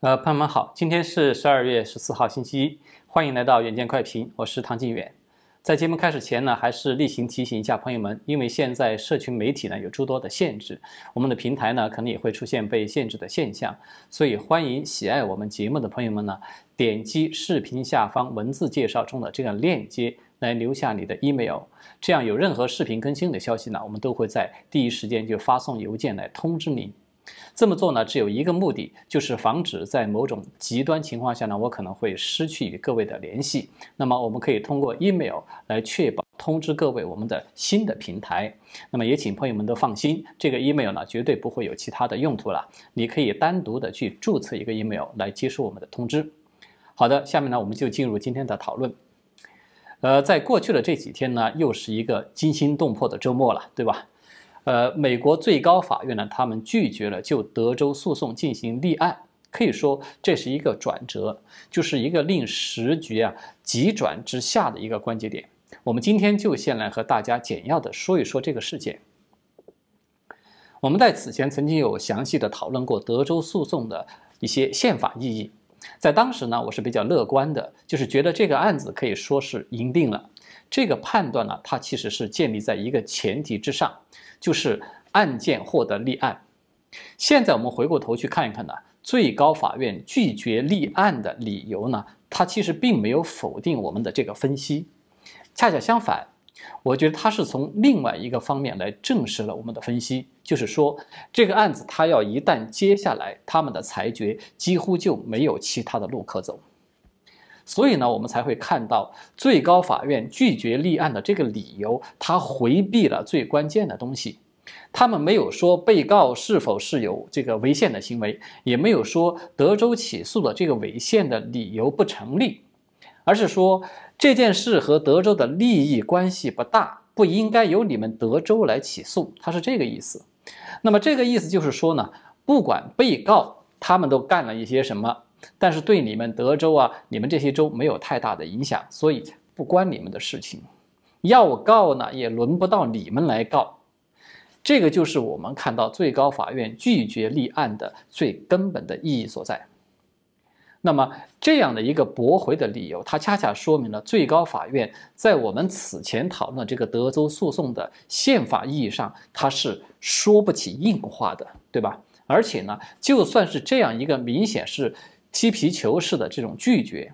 呃，朋友们好，今天是十二月十四号，星期一，欢迎来到远见快评，我是唐晋远。在节目开始前呢，还是例行提醒一下朋友们，因为现在社群媒体呢有诸多的限制，我们的平台呢可能也会出现被限制的现象，所以欢迎喜爱我们节目的朋友们呢，点击视频下方文字介绍中的这个链接来留下你的 email，这样有任何视频更新的消息呢，我们都会在第一时间就发送邮件来通知您。这么做呢，只有一个目的，就是防止在某种极端情况下呢，我可能会失去与各位的联系。那么，我们可以通过 email 来确保通知各位我们的新的平台。那么，也请朋友们都放心，这个 email 呢，绝对不会有其他的用途了。你可以单独的去注册一个 email 来接收我们的通知。好的，下面呢，我们就进入今天的讨论。呃，在过去的这几天呢，又是一个惊心动魄的周末了，对吧？呃，美国最高法院呢，他们拒绝了就德州诉讼进行立案，可以说这是一个转折，就是一个令时局啊急转直下的一个关节点。我们今天就先来和大家简要的说一说这个事件。我们在此前曾经有详细的讨论过德州诉讼的一些宪法意义，在当时呢，我是比较乐观的，就是觉得这个案子可以说是赢定了。这个判断呢，它其实是建立在一个前提之上。就是案件获得立案。现在我们回过头去看一看呢，最高法院拒绝立案的理由呢，它其实并没有否定我们的这个分析，恰恰相反，我觉得它是从另外一个方面来证实了我们的分析，就是说这个案子它要一旦接下来他们的裁决，几乎就没有其他的路可走。所以呢，我们才会看到最高法院拒绝立案的这个理由，他回避了最关键的东西。他们没有说被告是否是有这个违宪的行为，也没有说德州起诉的这个违宪的理由不成立，而是说这件事和德州的利益关系不大，不应该由你们德州来起诉。他是这个意思。那么这个意思就是说呢，不管被告他们都干了一些什么。但是对你们德州啊，你们这些州没有太大的影响，所以不关你们的事情。要告呢，也轮不到你们来告。这个就是我们看到最高法院拒绝立案的最根本的意义所在。那么这样的一个驳回的理由，它恰恰说明了最高法院在我们此前讨论这个德州诉讼的宪法意义上，它是说不起硬话的，对吧？而且呢，就算是这样一个明显是。踢皮球式的这种拒绝，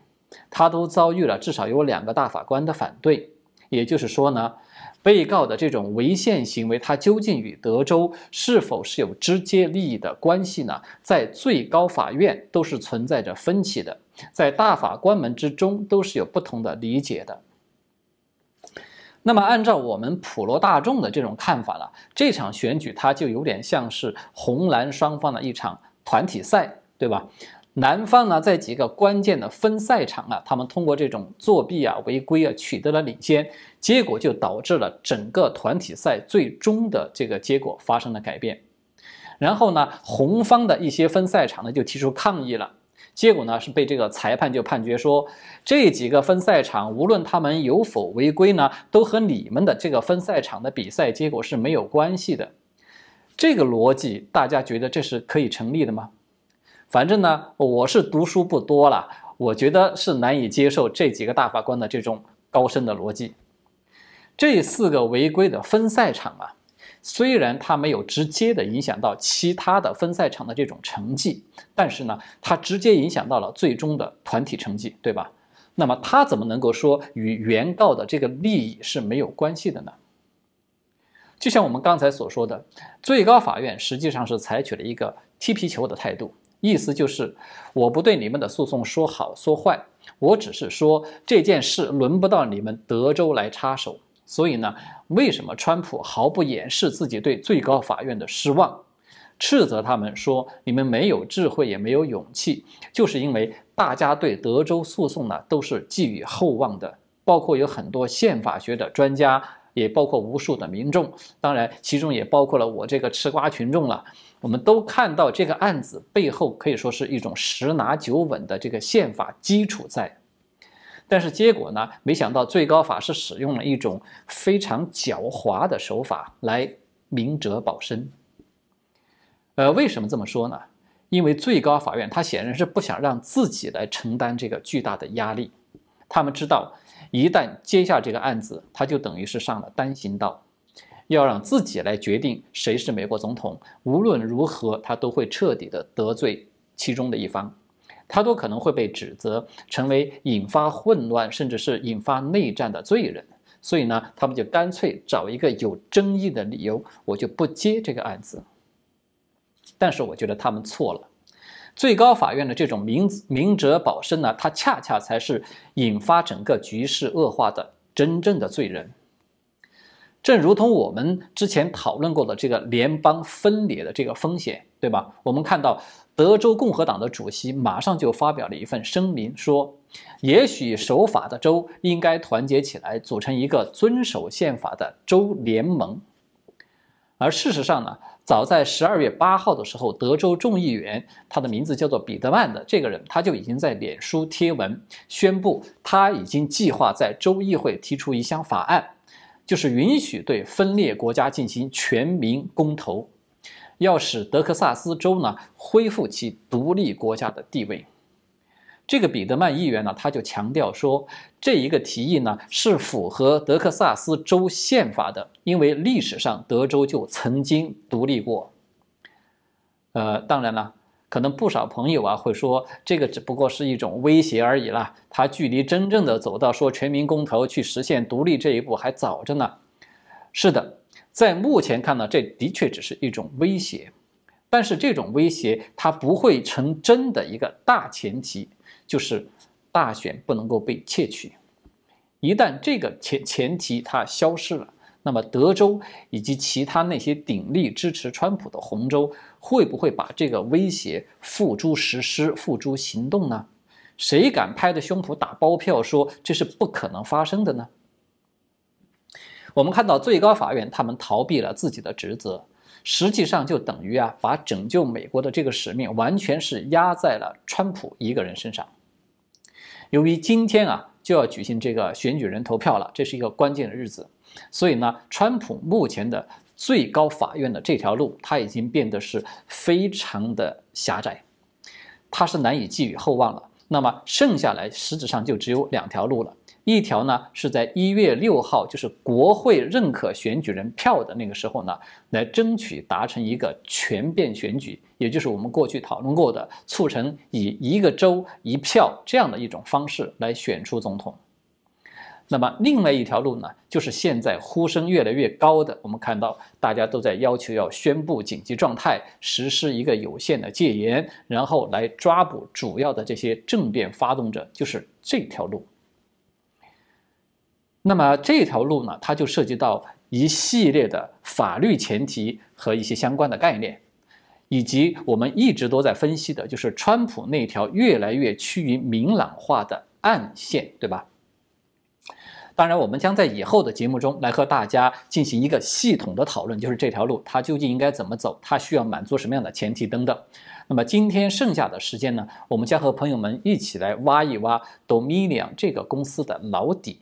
他都遭遇了至少有两个大法官的反对。也就是说呢，被告的这种违宪行为，他究竟与德州是否是有直接利益的关系呢？在最高法院都是存在着分歧的，在大法官们之中都是有不同的理解的。那么，按照我们普罗大众的这种看法呢，这场选举它就有点像是红蓝双方的一场团体赛，对吧？南方呢，在几个关键的分赛场啊，他们通过这种作弊啊、违规啊，取得了领先，结果就导致了整个团体赛最终的这个结果发生了改变。然后呢，红方的一些分赛场呢就提出抗议了，结果呢是被这个裁判就判决说，这几个分赛场无论他们有否违规呢，都和你们的这个分赛场的比赛结果是没有关系的。这个逻辑，大家觉得这是可以成立的吗？反正呢，我是读书不多了，我觉得是难以接受这几个大法官的这种高深的逻辑。这四个违规的分赛场啊，虽然它没有直接的影响到其他的分赛场的这种成绩，但是呢，它直接影响到了最终的团体成绩，对吧？那么他怎么能够说与原告的这个利益是没有关系的呢？就像我们刚才所说的，最高法院实际上是采取了一个踢皮球的态度。意思就是，我不对你们的诉讼说好说坏，我只是说这件事轮不到你们德州来插手。所以呢，为什么川普毫不掩饰自己对最高法院的失望，斥责他们说你们没有智慧也没有勇气，就是因为大家对德州诉讼呢都是寄予厚望的，包括有很多宪法学的专家，也包括无数的民众，当然其中也包括了我这个吃瓜群众了。我们都看到这个案子背后可以说是一种十拿九稳的这个宪法基础在，但是结果呢？没想到最高法是使用了一种非常狡猾的手法来明哲保身。呃，为什么这么说呢？因为最高法院他显然是不想让自己来承担这个巨大的压力，他们知道一旦接下这个案子，他就等于是上了单行道，要让自己来决定谁是美国总统，无论如何他都会彻底的得罪其中的一方，他都可能会被指责成为引发混乱甚至是引发内战的罪人，所以呢，他们就干脆找一个有争议的理由，我就不接这个案子。但是我觉得他们错了，最高法院的这种明明哲保身呢，它恰恰才是引发整个局势恶化的真正的罪人。正如同我们之前讨论过的这个联邦分裂的这个风险，对吧？我们看到德州共和党的主席马上就发表了一份声明，说也许守法的州应该团结起来，组成一个遵守宪法的州联盟。而事实上呢？早在十二月八号的时候，德州众议员，他的名字叫做彼得曼的这个人，他就已经在脸书贴文宣布，他已经计划在州议会提出一项法案，就是允许对分裂国家进行全民公投，要使德克萨斯州呢恢复其独立国家的地位。这个彼得曼议员呢，他就强调说，这一个提议呢是符合德克萨斯州宪法的，因为历史上德州就曾经独立过。呃，当然了，可能不少朋友啊会说，这个只不过是一种威胁而已啦，它距离真正的走到说全民公投去实现独立这一步还早着呢。是的，在目前看呢，这的确只是一种威胁，但是这种威胁它不会成真的一个大前提。就是大选不能够被窃取，一旦这个前前提它消失了，那么德州以及其他那些鼎力支持川普的红州会不会把这个威胁付诸实施、付诸行动呢？谁敢拍着胸脯打包票说这是不可能发生的呢？我们看到最高法院他们逃避了自己的职责，实际上就等于啊把拯救美国的这个使命完全是压在了川普一个人身上。由于今天啊就要举行这个选举人投票了，这是一个关键的日子，所以呢，川普目前的最高法院的这条路，他已经变得是非常的狭窄，他是难以寄予厚望了。那么剩下来实质上就只有两条路了。一条呢是在一月六号，就是国会认可选举人票的那个时候呢，来争取达成一个全变选举，也就是我们过去讨论过的，促成以一个州一票这样的一种方式来选出总统。那么另外一条路呢，就是现在呼声越来越高的，我们看到大家都在要求要宣布紧急状态，实施一个有限的戒严，然后来抓捕主要的这些政变发动者，就是这条路。那么这条路呢，它就涉及到一系列的法律前提和一些相关的概念，以及我们一直都在分析的，就是川普那条越来越趋于明朗化的暗线，对吧？当然，我们将在以后的节目中来和大家进行一个系统的讨论，就是这条路它究竟应该怎么走，它需要满足什么样的前提等等。那么今天剩下的时间呢，我们将和朋友们一起来挖一挖 Dominion 这个公司的老底。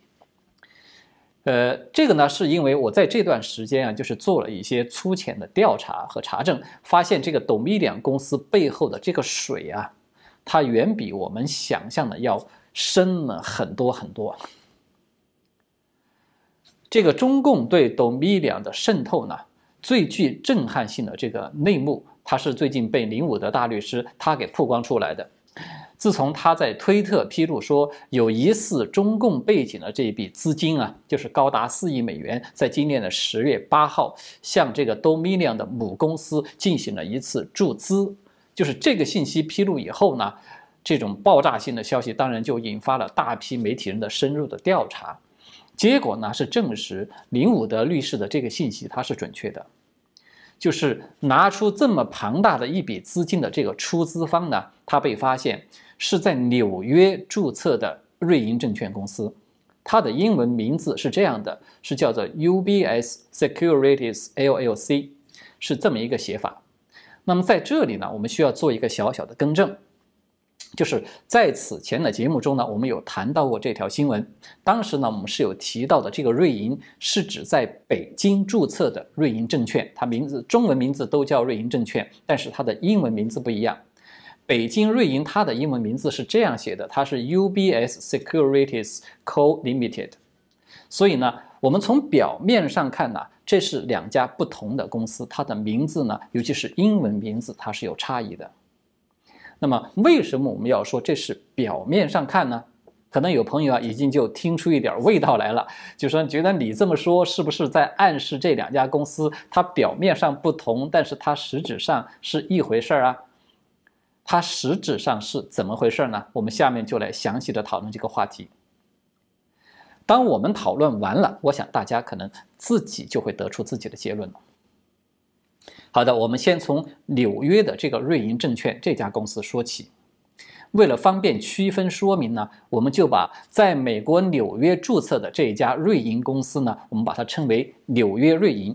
呃，这个呢，是因为我在这段时间啊，就是做了一些粗浅的调查和查证，发现这个 Dominion 公司背后的这个水啊，它远比我们想象的要深了很多很多。这个中共对 Dominion 的渗透呢，最具震撼性的这个内幕，它是最近被林伍德大律师他给曝光出来的。自从他在推特披露说有疑似中共背景的这一笔资金啊，就是高达四亿美元，在今年的十月八号向这个 Dominion 的母公司进行了一次注资，就是这个信息披露以后呢，这种爆炸性的消息当然就引发了大批媒体人的深入的调查，结果呢是证实林伍德律师的这个信息它是准确的，就是拿出这么庞大的一笔资金的这个出资方呢，他被发现。是在纽约注册的瑞银证券公司，它的英文名字是这样的，是叫做 UBS Securities LLC，是这么一个写法。那么在这里呢，我们需要做一个小小的更正，就是在此前的节目中呢，我们有谈到过这条新闻。当时呢，我们是有提到的，这个瑞银是指在北京注册的瑞银证券，它名字中文名字都叫瑞银证券，但是它的英文名字不一样。北京瑞银它的英文名字是这样写的，它是 UBS Securities Co Limited。所以呢，我们从表面上看呢，这是两家不同的公司，它的名字呢，尤其是英文名字，它是有差异的。那么，为什么我们要说这是表面上看呢？可能有朋友啊，已经就听出一点味道来了，就说觉得你这么说是不是在暗示这两家公司它表面上不同，但是它实质上是一回事儿啊？它实质上是怎么回事呢？我们下面就来详细的讨论这个话题。当我们讨论完了，我想大家可能自己就会得出自己的结论了。好的，我们先从纽约的这个瑞银证券这家公司说起。为了方便区分说明呢，我们就把在美国纽约注册的这一家瑞银公司呢，我们把它称为纽约瑞银；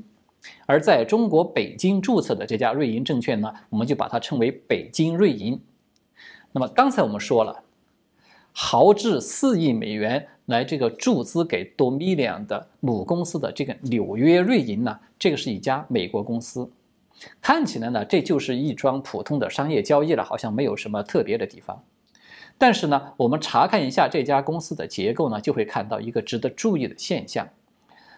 而在中国北京注册的这家瑞银证券呢，我们就把它称为北京瑞银。那么刚才我们说了，豪掷四亿美元来这个注资给 Dominion 的母公司的这个纽约瑞银呢，这个是一家美国公司。看起来呢，这就是一桩普通的商业交易了，好像没有什么特别的地方。但是呢，我们查看一下这家公司的结构呢，就会看到一个值得注意的现象：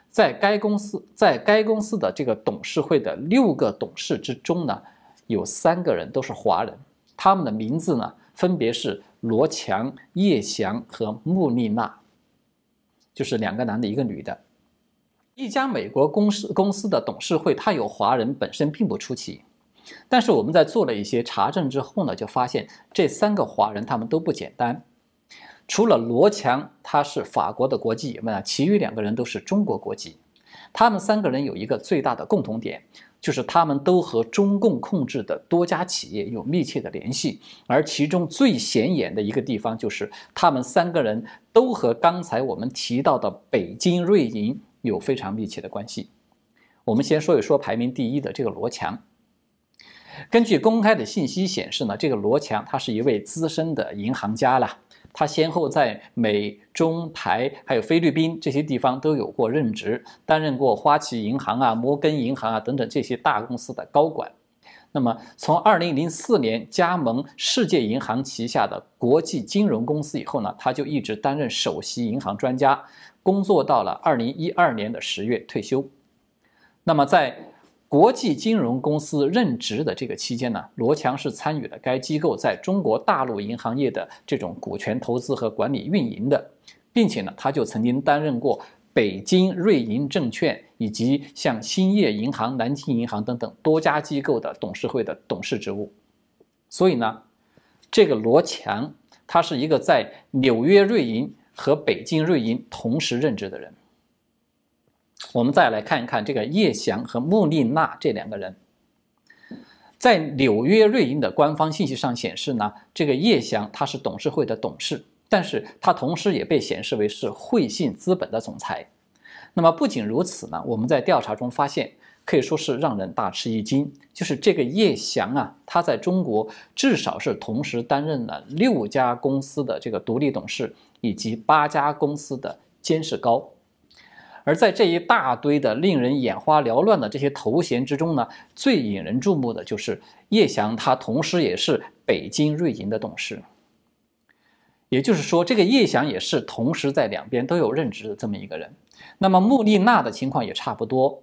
在该公司在该公司的这个董事会的六个董事之中呢，有三个人都是华人，他们的名字呢分别是罗强、叶翔和穆丽娜，就是两个男的，一个女的。一家美国公司公司的董事会，它有华人本身并不出奇，但是我们在做了一些查证之后呢，就发现这三个华人他们都不简单。除了罗强他是法国的国籍以外，其余两个人都是中国国籍。他们三个人有一个最大的共同点，就是他们都和中共控制的多家企业有密切的联系，而其中最显眼的一个地方就是他们三个人都和刚才我们提到的北京瑞银。有非常密切的关系。我们先说一说排名第一的这个罗强。根据公开的信息显示呢，这个罗强他是一位资深的银行家了。他先后在美、中、台还有菲律宾这些地方都有过任职，担任过花旗银行啊、摩根银行啊等等这些大公司的高管。那么，从2004年加盟世界银行旗下的国际金融公司以后呢，他就一直担任首席银行专家。工作到了二零一二年的十月退休。那么，在国际金融公司任职的这个期间呢，罗强是参与了该机构在中国大陆银行业的这种股权投资和管理运营的，并且呢，他就曾经担任过北京瑞银证券以及像兴业银行、南京银行等等多家机构的董事会的董事职务。所以呢，这个罗强他是一个在纽约瑞银。和北京瑞银同时任职的人，我们再来看一看这个叶翔和穆丽娜这两个人，在纽约瑞银的官方信息上显示呢，这个叶翔他是董事会的董事，但是他同时也被显示为是汇信资本的总裁。那么不仅如此呢，我们在调查中发现。可以说是让人大吃一惊，就是这个叶翔啊，他在中国至少是同时担任了六家公司的这个独立董事，以及八家公司的监事高。而在这一大堆的令人眼花缭乱的这些头衔之中呢，最引人注目的就是叶翔，他同时也是北京瑞银的董事。也就是说，这个叶翔也是同时在两边都有任职的这么一个人。那么穆丽娜的情况也差不多。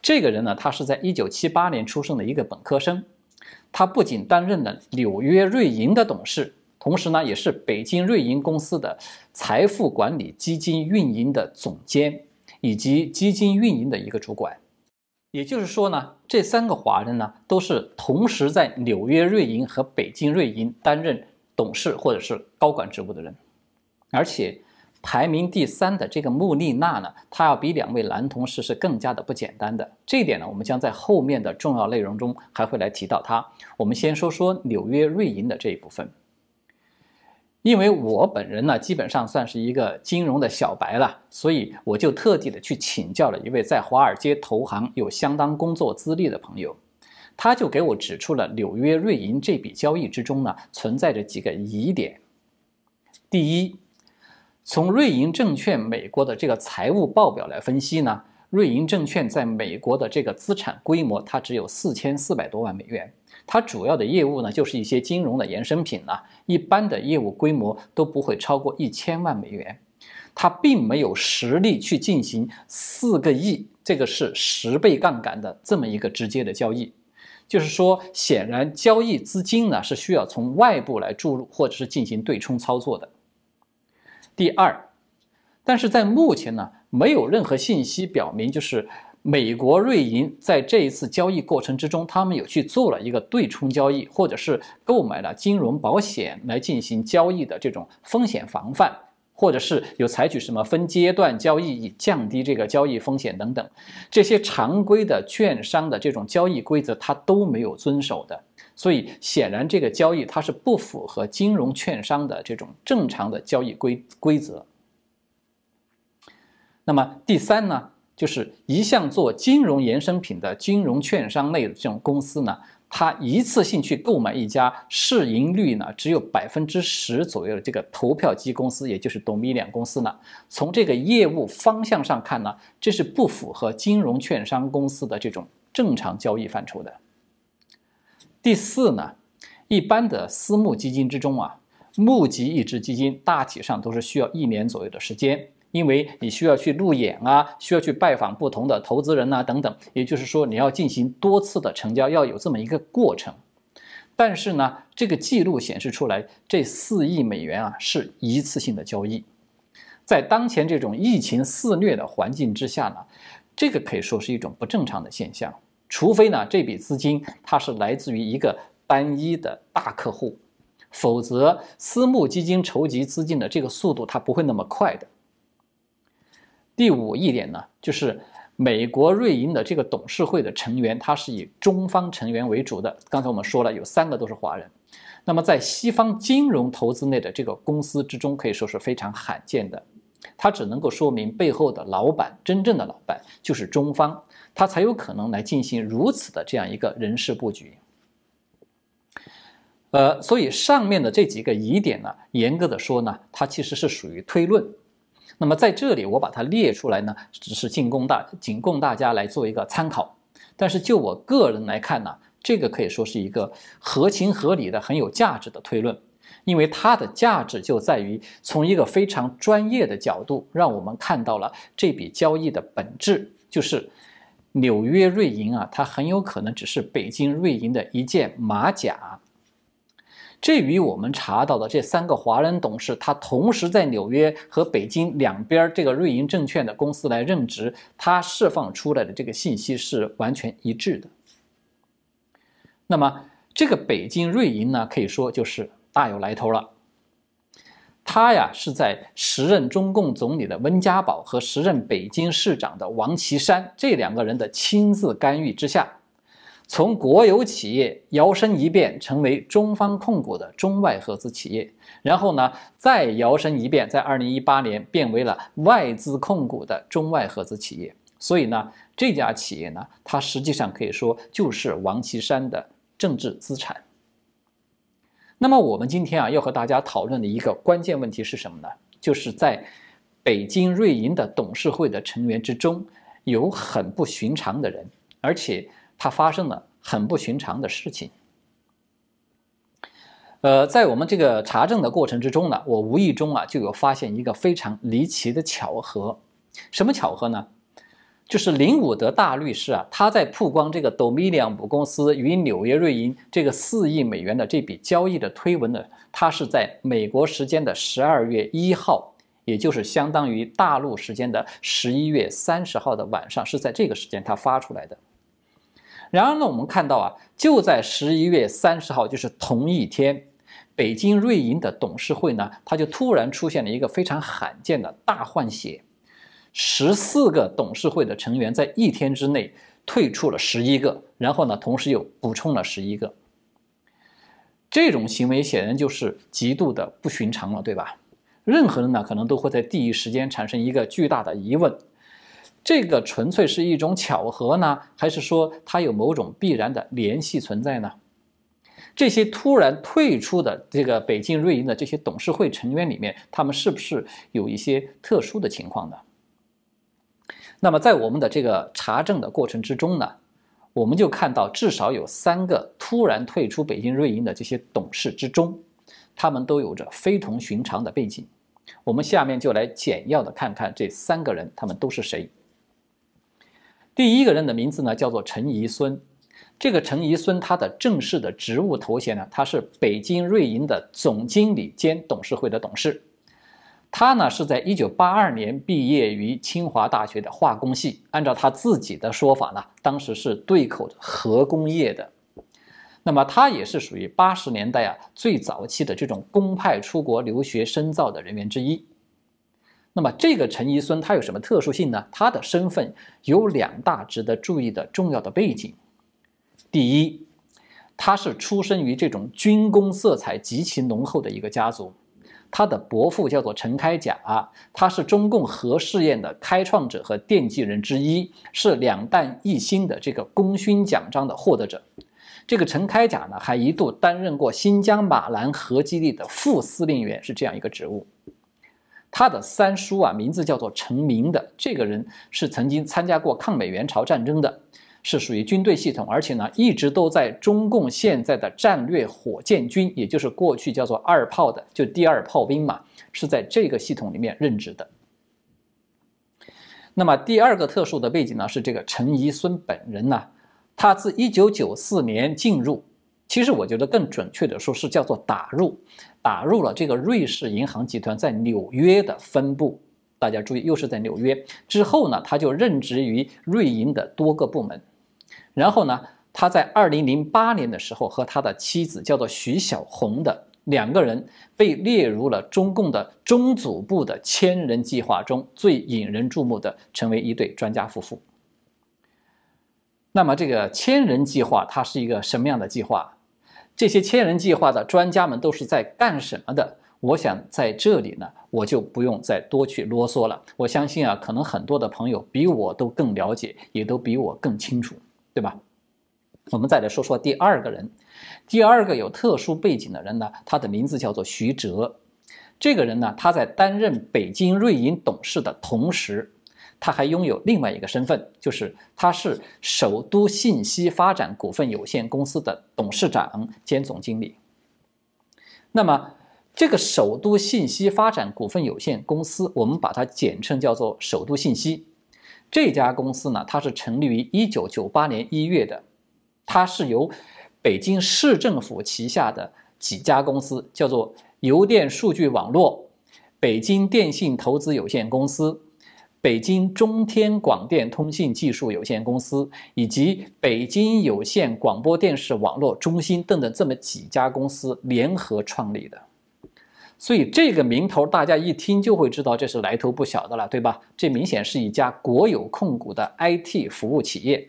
这个人呢，他是在一九七八年出生的一个本科生，他不仅担任了纽约瑞银的董事，同时呢，也是北京瑞银公司的财富管理基金运营的总监，以及基金运营的一个主管。也就是说呢，这三个华人呢，都是同时在纽约瑞银和北京瑞银担任董事或者是高管职务的人，而且。排名第三的这个穆丽娜呢，她要比两位男同事是更加的不简单的。这一点呢，我们将在后面的重要内容中还会来提到她。我们先说说纽约瑞银的这一部分，因为我本人呢，基本上算是一个金融的小白了，所以我就特地的去请教了一位在华尔街投行有相当工作资历的朋友，他就给我指出了纽约瑞银这笔交易之中呢，存在着几个疑点。第一。从瑞银证券美国的这个财务报表来分析呢，瑞银证券在美国的这个资产规模它只有四千四百多万美元，它主要的业务呢就是一些金融的衍生品呢，一般的业务规模都不会超过一千万美元，它并没有实力去进行四个亿，这个是十倍杠杆的这么一个直接的交易。就是说，显然交易资金呢是需要从外部来注入，或者是进行对冲操作的。第二，但是在目前呢，没有任何信息表明，就是美国瑞银在这一次交易过程之中，他们有去做了一个对冲交易，或者是购买了金融保险来进行交易的这种风险防范。或者是有采取什么分阶段交易以降低这个交易风险等等，这些常规的券商的这种交易规则，它都没有遵守的。所以显然这个交易它是不符合金融券商的这种正常的交易规规则。那么第三呢，就是一向做金融衍生品的金融券商类的这种公司呢。它一次性去购买一家市盈率呢只有百分之十左右的这个投票机公司，也就是 Dominion 公司呢，从这个业务方向上看呢，这是不符合金融券商公司的这种正常交易范畴的。第四呢，一般的私募基金之中啊，募集一只基金大体上都是需要一年左右的时间。因为你需要去路演啊，需要去拜访不同的投资人呐，等等，也就是说你要进行多次的成交，要有这么一个过程。但是呢，这个记录显示出来，这四亿美元啊是一次性的交易。在当前这种疫情肆虐的环境之下呢，这个可以说是一种不正常的现象。除非呢这笔资金它是来自于一个单一的大客户，否则私募基金筹集资金的这个速度它不会那么快的。第五一点呢，就是美国瑞银的这个董事会的成员，他是以中方成员为主的。刚才我们说了，有三个都是华人。那么在西方金融投资内的这个公司之中，可以说是非常罕见的。它只能够说明背后的老板，真正的老板就是中方，他才有可能来进行如此的这样一个人事布局。呃，所以上面的这几个疑点呢，严格的说呢，它其实是属于推论。那么在这里，我把它列出来呢，只是仅供大仅供大家来做一个参考。但是就我个人来看呢，这个可以说是一个合情合理的、很有价值的推论，因为它的价值就在于从一个非常专业的角度，让我们看到了这笔交易的本质，就是纽约瑞银啊，它很有可能只是北京瑞银的一件马甲。这与我们查到的这三个华人董事，他同时在纽约和北京两边这个瑞银证券的公司来任职，他释放出来的这个信息是完全一致的。那么，这个北京瑞银呢，可以说就是大有来头了。他呀是在时任中共总理的温家宝和时任北京市长的王岐山这两个人的亲自干预之下。从国有企业摇身一变成为中方控股的中外合资企业，然后呢，再摇身一变，在二零一八年变为了外资控股的中外合资企业。所以呢，这家企业呢，它实际上可以说就是王岐山的政治资产。那么我们今天啊，要和大家讨论的一个关键问题是什么呢？就是在北京瑞银的董事会的成员之中，有很不寻常的人，而且。它发生了很不寻常的事情。呃，在我们这个查证的过程之中呢，我无意中啊就有发现一个非常离奇的巧合。什么巧合呢？就是林伍德大律师啊，他在曝光这个 Dominion 母公司与纽约瑞银这个四亿美元的这笔交易的推文呢，他是在美国时间的十二月一号，也就是相当于大陆时间的十一月三十号的晚上，是在这个时间他发出来的。然而呢，我们看到啊，就在十一月三十号，就是同一天，北京瑞银的董事会呢，它就突然出现了一个非常罕见的大换血，十四个董事会的成员在一天之内退出了十一个，然后呢，同时又补充了十一个。这种行为显然就是极度的不寻常了，对吧？任何人呢，可能都会在第一时间产生一个巨大的疑问。这个纯粹是一种巧合呢，还是说它有某种必然的联系存在呢？这些突然退出的这个北京瑞银的这些董事会成员里面，他们是不是有一些特殊的情况呢？那么在我们的这个查证的过程之中呢，我们就看到至少有三个突然退出北京瑞银的这些董事之中，他们都有着非同寻常的背景。我们下面就来简要的看看这三个人，他们都是谁。第一个人的名字呢，叫做陈宜孙。这个陈宜孙，他的正式的职务头衔呢，他是北京瑞银的总经理兼董事会的董事。他呢是在一九八二年毕业于清华大学的化工系，按照他自己的说法呢，当时是对口核工业的。那么他也是属于八十年代啊最早期的这种公派出国留学深造的人员之一。那么这个陈宜孙他有什么特殊性呢？他的身份有两大值得注意的重要的背景。第一，他是出生于这种军工色彩极其浓厚的一个家族。他的伯父叫做陈开甲，他是中共核试验的开创者和奠基人之一，是两弹一星的这个功勋奖章的获得者。这个陈开甲呢，还一度担任过新疆马兰核基地的副司令员，是这样一个职务。他的三叔啊，名字叫做陈明的，这个人是曾经参加过抗美援朝战争的。是属于军队系统，而且呢，一直都在中共现在的战略火箭军，也就是过去叫做二炮的，就第二炮兵嘛，是在这个系统里面任职的。那么第二个特殊的背景呢，是这个陈宜孙本人呢，他自一九九四年进入，其实我觉得更准确的说是叫做打入，打入了这个瑞士银行集团在纽约的分部。大家注意，又是在纽约之后呢，他就任职于瑞银的多个部门。然后呢，他在二零零八年的时候，和他的妻子叫做徐小红的两个人被列入了中共的中组部的千人计划中最引人注目的，成为一对专家夫妇。那么这个千人计划它是一个什么样的计划？这些千人计划的专家们都是在干什么的？我想在这里呢，我就不用再多去啰嗦了。我相信啊，可能很多的朋友比我都更了解，也都比我更清楚。对吧？我们再来说说第二个人，第二个有特殊背景的人呢，他的名字叫做徐哲。这个人呢，他在担任北京瑞银董事的同时，他还拥有另外一个身份，就是他是首都信息发展股份有限公司的董事长兼总经理。那么，这个首都信息发展股份有限公司，我们把它简称叫做首都信息。这家公司呢，它是成立于一九九八年一月的，它是由北京市政府旗下的几家公司，叫做邮电数据网络、北京电信投资有限公司、北京中天广电通信技术有限公司以及北京有线广播电视网络中心等等这么几家公司联合创立的。所以这个名头，大家一听就会知道这是来头不小的了，对吧？这明显是一家国有控股的 IT 服务企业。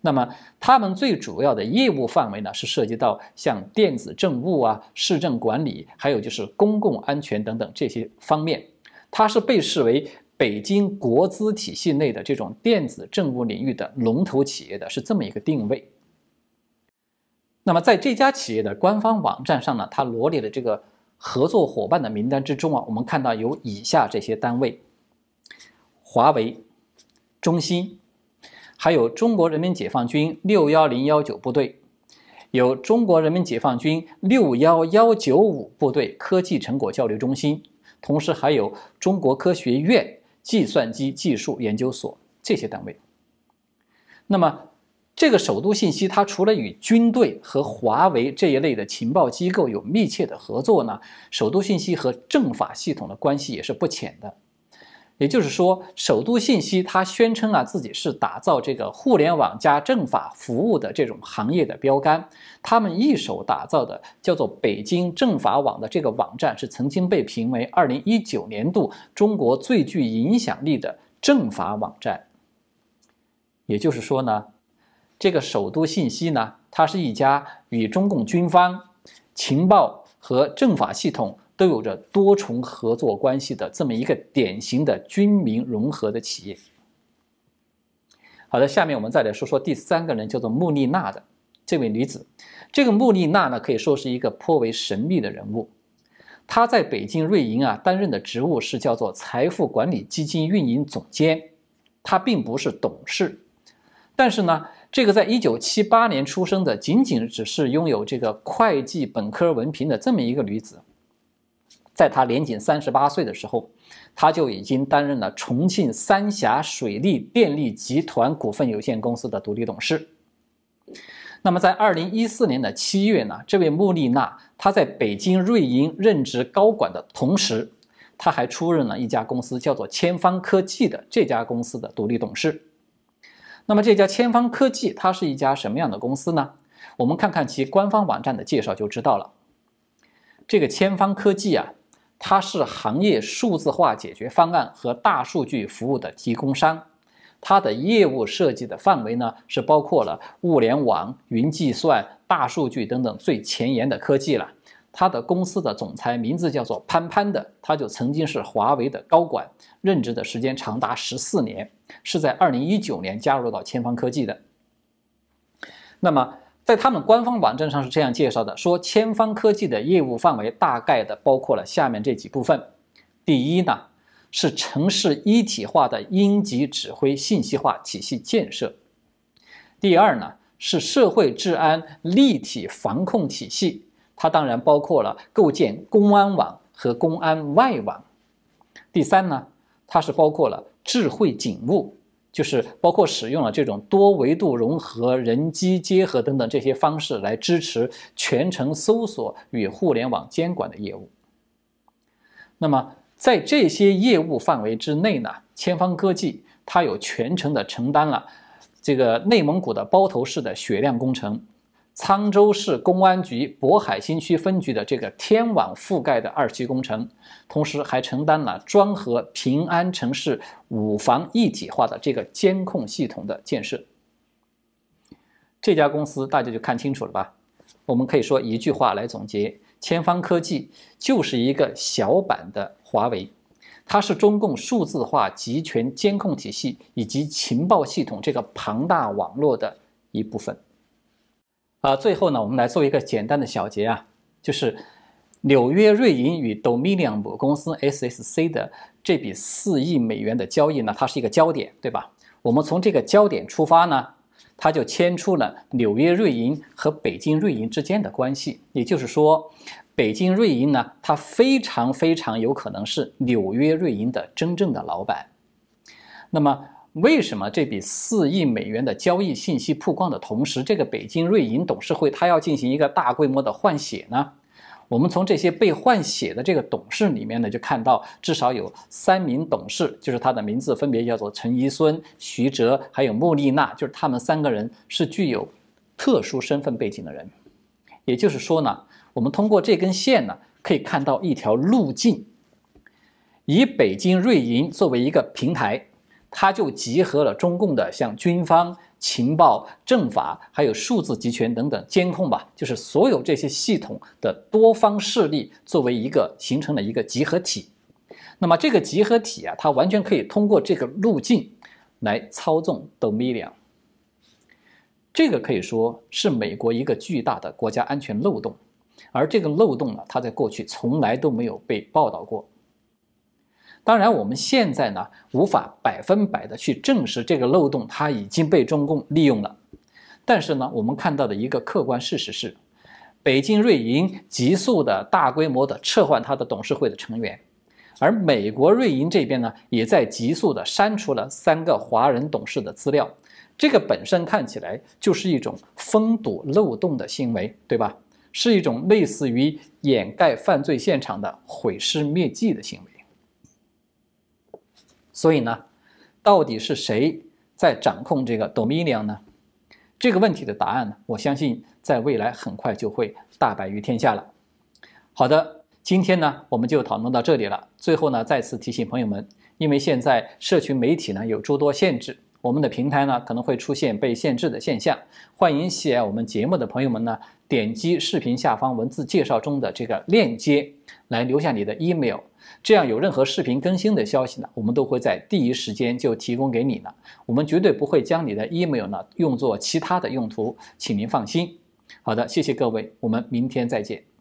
那么，他们最主要的业务范围呢，是涉及到像电子政务啊、市政管理，还有就是公共安全等等这些方面。它是被视为北京国资体系内的这种电子政务领域的龙头企业的，是这么一个定位。那么，在这家企业的官方网站上呢，它罗列的这个。合作伙伴的名单之中啊，我们看到有以下这些单位：华为、中兴，还有中国人民解放军六幺零幺九部队，有中国人民解放军六幺幺九五部队科技成果交流中心，同时还有中国科学院计算机技术研究所这些单位。那么，这个首都信息，它除了与军队和华为这一类的情报机构有密切的合作呢，首都信息和政法系统的关系也是不浅的。也就是说，首都信息它宣称啊自己是打造这个互联网加政法服务的这种行业的标杆，他们一手打造的叫做北京政法网的这个网站，是曾经被评为二零一九年度中国最具影响力的政法网站。也就是说呢。这个首都信息呢，它是一家与中共军方、情报和政法系统都有着多重合作关系的这么一个典型的军民融合的企业。好的，下面我们再来说说第三个人，叫做穆丽娜的这位女子。这个穆丽娜呢，可以说是一个颇为神秘的人物。她在北京瑞银啊担任的职务是叫做财富管理基金运营总监，她并不是董事。但是呢，这个在一九七八年出生的，仅仅只是拥有这个会计本科文凭的这么一个女子，在他年仅三十八岁的时候，他就已经担任了重庆三峡水利电力集团股份有限公司的独立董事。那么，在二零一四年的七月呢，这位穆丽娜她在北京瑞银任职高管的同时，她还出任了一家公司叫做千方科技的这家公司的独立董事。那么，这家千方科技它是一家什么样的公司呢？我们看看其官方网站的介绍就知道了。这个千方科技啊，它是行业数字化解决方案和大数据服务的提供商。它的业务涉及的范围呢，是包括了物联网、云计算、大数据等等最前沿的科技了。它的公司的总裁名字叫做潘潘的，他就曾经是华为的高管，任职的时间长达十四年，是在二零一九年加入到千方科技的。那么，在他们官方网站上是这样介绍的：说千方科技的业务范围大概的包括了下面这几部分。第一呢。是城市一体化的应急指挥信息化体系建设。第二呢，是社会治安立体防控体系，它当然包括了构建公安网和公安外网。第三呢，它是包括了智慧警务，就是包括使用了这种多维度融合、人机结合等等这些方式来支持全程搜索与互联网监管的业务。那么。在这些业务范围之内呢，千方科技它有全程的承担了这个内蒙古的包头市的雪亮工程，沧州市公安局渤海新区分局的这个天网覆盖的二期工程，同时还承担了庄河平安城市五防一体化的这个监控系统的建设。这家公司大家就看清楚了吧？我们可以说一句话来总结。千方科技就是一个小版的华为，它是中共数字化集权监控体系以及情报系统这个庞大网络的一部分。啊，最后呢，我们来做一个简单的小结啊，就是纽约瑞银与 Dominion 母公司 SSC 的这笔四亿美元的交易呢，它是一个焦点，对吧？我们从这个焦点出发呢。它就牵出了纽约瑞银和北京瑞银之间的关系，也就是说，北京瑞银呢，它非常非常有可能是纽约瑞银的真正的老板。那么，为什么这笔四亿美元的交易信息曝光的同时，这个北京瑞银董事会它要进行一个大规模的换血呢？我们从这些被换血的这个董事里面呢，就看到至少有三名董事，就是他的名字分别叫做陈怡孙、徐哲，还有穆丽娜，就是他们三个人是具有特殊身份背景的人。也就是说呢，我们通过这根线呢，可以看到一条路径，以北京瑞银作为一个平台，它就集合了中共的像军方。情报、政法，还有数字集权等等监控吧，就是所有这些系统的多方势力作为一个形成了一个集合体。那么这个集合体啊，它完全可以通过这个路径来操纵 Dominion。这个可以说是美国一个巨大的国家安全漏洞，而这个漏洞呢，它在过去从来都没有被报道过。当然，我们现在呢无法百分百的去证实这个漏洞它已经被中共利用了。但是呢，我们看到的一个客观事实是，北京瑞银急速的大规模的撤换它的董事会的成员，而美国瑞银这边呢也在急速的删除了三个华人董事的资料。这个本身看起来就是一种封堵漏洞的行为，对吧？是一种类似于掩盖犯罪现场的毁尸灭迹的行为。所以呢，到底是谁在掌控这个 Dominion 呢？这个问题的答案呢，我相信在未来很快就会大白于天下了。好的，今天呢我们就讨论到这里了。最后呢，再次提醒朋友们，因为现在社群媒体呢有诸多限制，我们的平台呢可能会出现被限制的现象。欢迎喜爱我们节目的朋友们呢，点击视频下方文字介绍中的这个链接，来留下你的 email。这样有任何视频更新的消息呢，我们都会在第一时间就提供给你呢。我们绝对不会将你的 email 呢用作其他的用途，请您放心。好的，谢谢各位，我们明天再见。